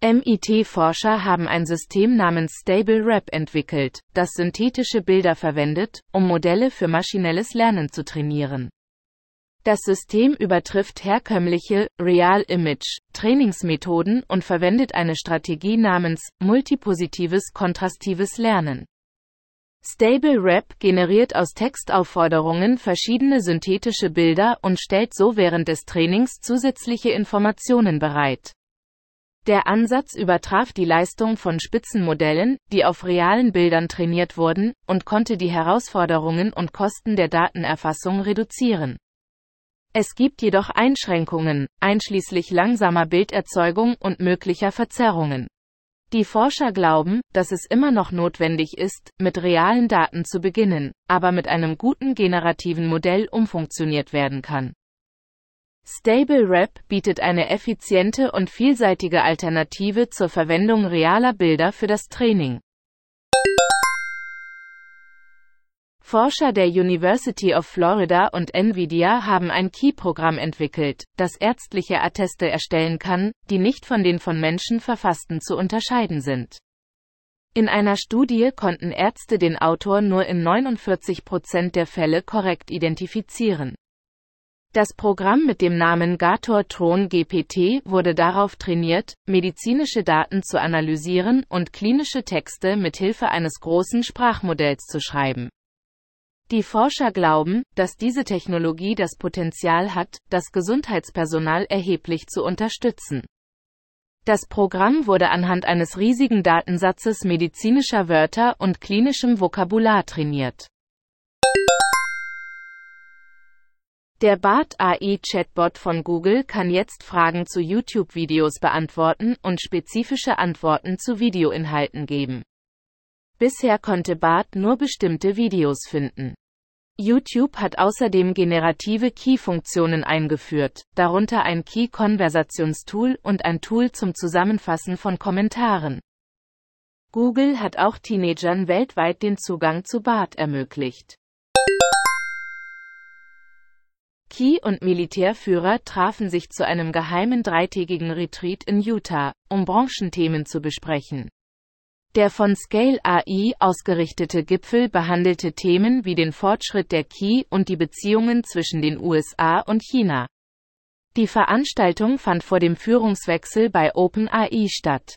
MIT-Forscher haben ein System namens Stable Rap entwickelt, das synthetische Bilder verwendet, um Modelle für maschinelles Lernen zu trainieren. Das System übertrifft herkömmliche Real Image Trainingsmethoden und verwendet eine Strategie namens multipositives kontrastives Lernen. Stable Rap generiert aus Textaufforderungen verschiedene synthetische Bilder und stellt so während des Trainings zusätzliche Informationen bereit. Der Ansatz übertraf die Leistung von Spitzenmodellen, die auf realen Bildern trainiert wurden, und konnte die Herausforderungen und Kosten der Datenerfassung reduzieren. Es gibt jedoch Einschränkungen, einschließlich langsamer Bilderzeugung und möglicher Verzerrungen. Die Forscher glauben, dass es immer noch notwendig ist, mit realen Daten zu beginnen, aber mit einem guten generativen Modell umfunktioniert werden kann. Stable Rap bietet eine effiziente und vielseitige Alternative zur Verwendung realer Bilder für das Training. Forscher der University of Florida und Nvidia haben ein Key-Programm entwickelt, das ärztliche Atteste erstellen kann, die nicht von den von Menschen verfassten zu unterscheiden sind. In einer Studie konnten Ärzte den Autor nur in 49 Prozent der Fälle korrekt identifizieren. Das Programm mit dem Namen Gator Tron GPT wurde darauf trainiert, medizinische Daten zu analysieren und klinische Texte mit Hilfe eines großen Sprachmodells zu schreiben. Die Forscher glauben, dass diese Technologie das Potenzial hat, das Gesundheitspersonal erheblich zu unterstützen. Das Programm wurde anhand eines riesigen Datensatzes medizinischer Wörter und klinischem Vokabular trainiert. Der Bart AI Chatbot von Google kann jetzt Fragen zu YouTube-Videos beantworten und spezifische Antworten zu Videoinhalten geben. Bisher konnte Bart nur bestimmte Videos finden. YouTube hat außerdem generative Key-Funktionen eingeführt, darunter ein Key-Konversationstool und ein Tool zum Zusammenfassen von Kommentaren. Google hat auch Teenagern weltweit den Zugang zu Bart ermöglicht. Key- und Militärführer trafen sich zu einem geheimen dreitägigen Retreat in Utah, um Branchenthemen zu besprechen. Der von Scale AI ausgerichtete Gipfel behandelte Themen wie den Fortschritt der Key und die Beziehungen zwischen den USA und China. Die Veranstaltung fand vor dem Führungswechsel bei OpenAI statt.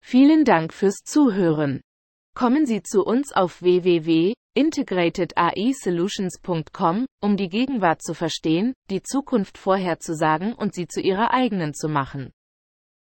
Vielen Dank fürs Zuhören. Kommen Sie zu uns auf www IntegratedAISolutions.com, um die Gegenwart zu verstehen, die Zukunft vorherzusagen und sie zu ihrer eigenen zu machen.